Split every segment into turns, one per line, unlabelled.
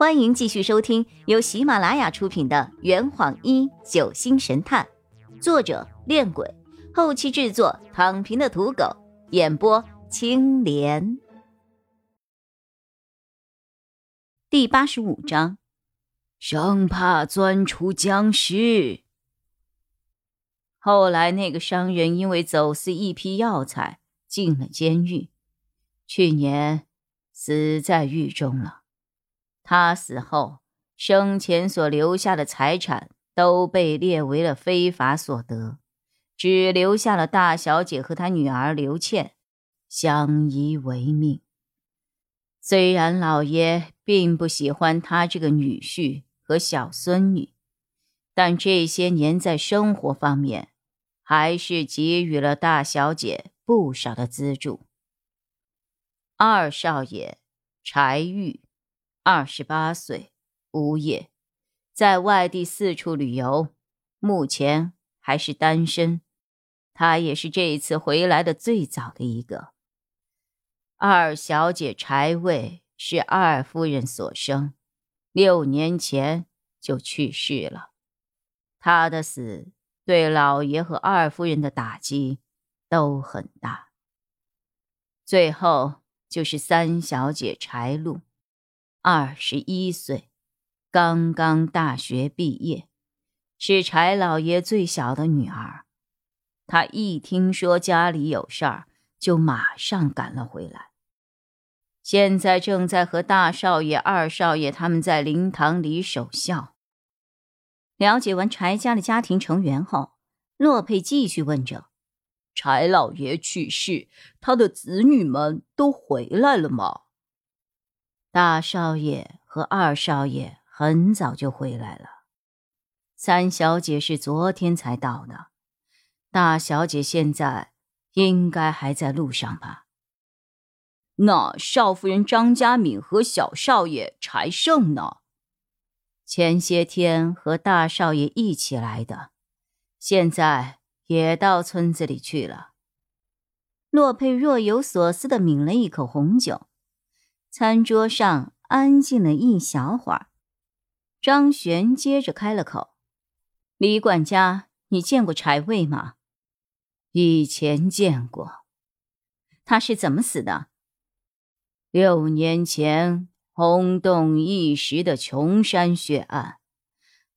欢迎继续收听由喜马拉雅出品的《圆谎一九星神探》，作者：恋鬼，后期制作：躺平的土狗，演播：青莲。第八十五章，
生怕钻出僵尸。后来，那个商人因为走私一批药材进了监狱，去年死在狱中了。他死后，生前所留下的财产都被列为了非法所得，只留下了大小姐和她女儿刘倩相依为命。虽然老爷并不喜欢他这个女婿和小孙女，但这些年在生活方面，还是给予了大小姐不少的资助。二少爷柴玉。二十八岁，无业，在外地四处旅游，目前还是单身。他也是这一次回来的最早的一个。二小姐柴卫是二夫人所生，六年前就去世了。她的死对老爷和二夫人的打击都很大。最后就是三小姐柴露。二十一岁，刚刚大学毕业，是柴老爷最小的女儿。她一听说家里有事儿，就马上赶了回来。现在正在和大少爷、二少爷他们在灵堂里守孝。
了解完柴家的家庭成员后，洛佩继续问着：“
柴老爷去世，他的子女们都回来了吗？”
大少爷和二少爷很早就回来了，三小姐是昨天才到的，大小姐现在应该还在路上吧？
那少夫人张家敏和小少爷柴胜呢？
前些天和大少爷一起来的，现在也到村子里去了。
洛佩若有所思的抿了一口红酒。餐桌上安静了一小会儿，张璇接着开了口：“李管家，你见过柴卫吗？”“
以前见过。”“
他是怎么死的？”“
六年前轰动一时的琼山血案，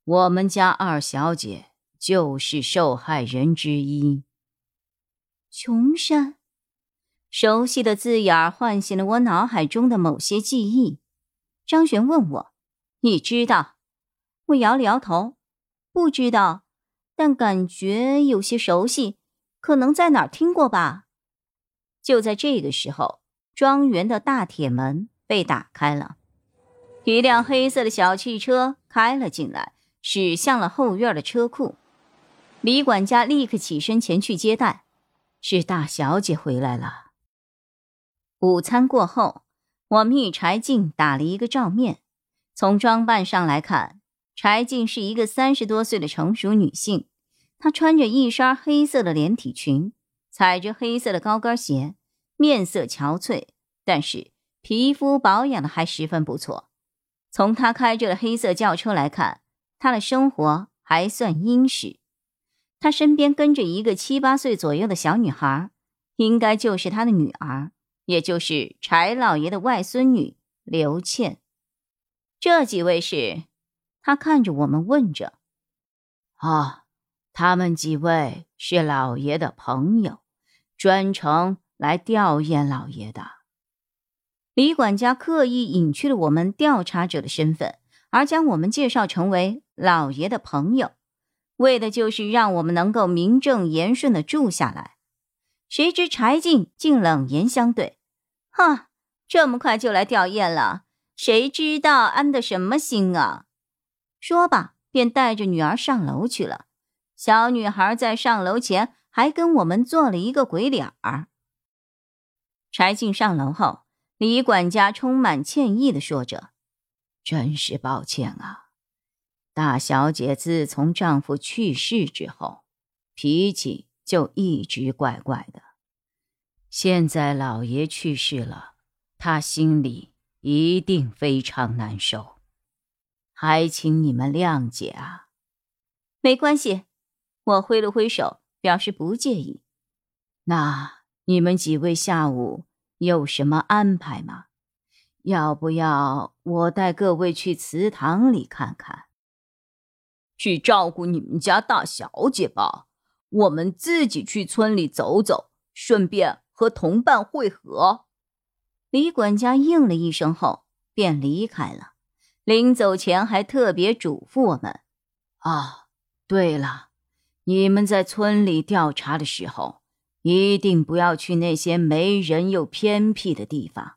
我们家二小姐就是受害人之一。”“
琼山。”熟悉的字眼唤醒了我脑海中的某些记忆。张璇问我：“你知道？”我摇了摇头：“不知道，但感觉有些熟悉，可能在哪儿听过吧。”就在这个时候，庄园的大铁门被打开了，一辆黑色的小汽车开了进来，驶向了后院的车库。李管家立刻起身前去接待：“
是大小姐回来了。”
午餐过后，我们与柴静打了一个照面。从装扮上来看，柴静是一个三十多岁的成熟女性。她穿着一身黑色的连体裙，踩着黑色的高跟鞋，面色憔悴，但是皮肤保养的还十分不错。从她开着的黑色轿车来看，她的生活还算殷实。她身边跟着一个七八岁左右的小女孩，应该就是她的女儿。也就是柴老爷的外孙女刘倩，这几位是？他看着我们问着：“
啊，他们几位是老爷的朋友，专程来吊唁老爷的。”
李管家刻意隐去了我们调查者的身份，而将我们介绍成为老爷的朋友，为的就是让我们能够名正言顺的住下来。谁知柴静竟冷言相对：“哈，这么快就来吊唁了？谁知道安的什么心啊？”说罢，便带着女儿上楼去了。小女孩在上楼前还跟我们做了一个鬼脸儿。柴静上楼后，李管家充满歉意的说着：“
真是抱歉啊，大小姐自从丈夫去世之后，脾气……”就一直怪怪的。现在老爷去世了，他心里一定非常难受。还请你们谅解啊。
没关系，我挥了挥手，表示不介意。
那你们几位下午有什么安排吗？要不要我带各位去祠堂里看看？
去照顾你们家大小姐吧。我们自己去村里走走，顺便和同伴会合。
李管家应了一声后便离开了。临走前还特别嘱咐我们：“
啊，对了，你们在村里调查的时候，一定不要去那些没人又偏僻的地方。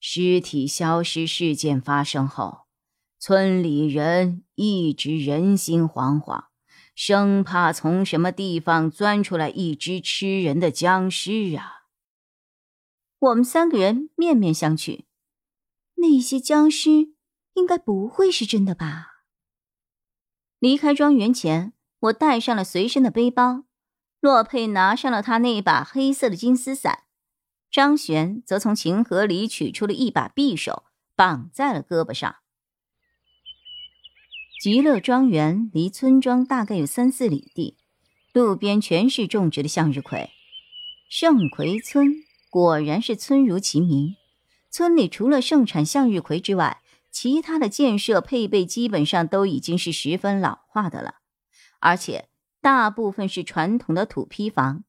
尸体消失事件发生后，村里人一直人心惶惶。”生怕从什么地方钻出来一只吃人的僵尸啊！
我们三个人面面相觑，那些僵尸应该不会是真的吧？离开庄园前，我带上了随身的背包，洛佩拿上了他那把黑色的金丝伞，张璇则从琴盒里取出了一把匕首，绑在了胳膊上。极乐庄园离村庄大概有三四里地，路边全是种植的向日葵。盛葵村果然是村如其名，村里除了盛产向日葵之外，其他的建设配备基本上都已经是十分老化的了，而且大部分是传统的土坯房，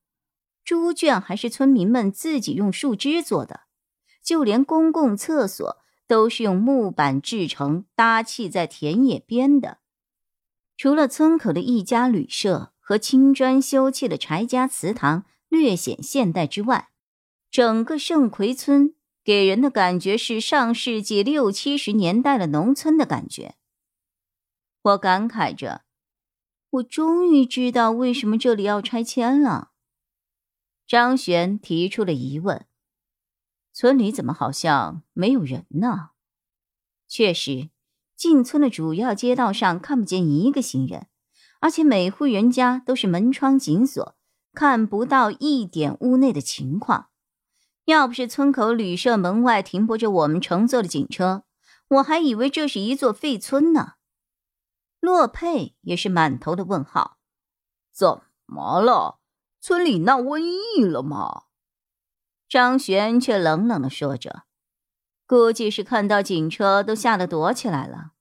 猪圈还是村民们自己用树枝做的，就连公共厕所。都是用木板制成，搭砌在田野边的。除了村口的一家旅社和青砖修砌的柴家祠堂略显现代之外，整个盛奎村给人的感觉是上世纪六七十年代的农村的感觉。我感慨着，我终于知道为什么这里要拆迁了。张璇提出了疑问。村里怎么好像没有人呢？确实，进村的主要街道上看不见一个行人，而且每户人家都是门窗紧锁，看不到一点屋内的情况。要不是村口旅社门外停泊着我们乘坐的警车，我还以为这是一座废村呢。洛佩也是满头的问号：
怎么了？村里闹瘟疫了吗？
张璇却冷冷的说着：“估计是看到警车，都吓得躲起来了。”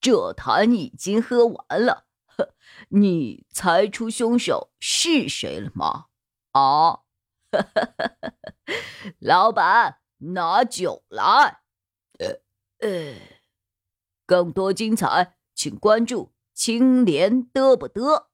这坛已经喝完了，呵你猜出凶手是谁了吗？啊，老板，拿酒来。呃呃，更多精彩，请关注青莲嘚不嘚。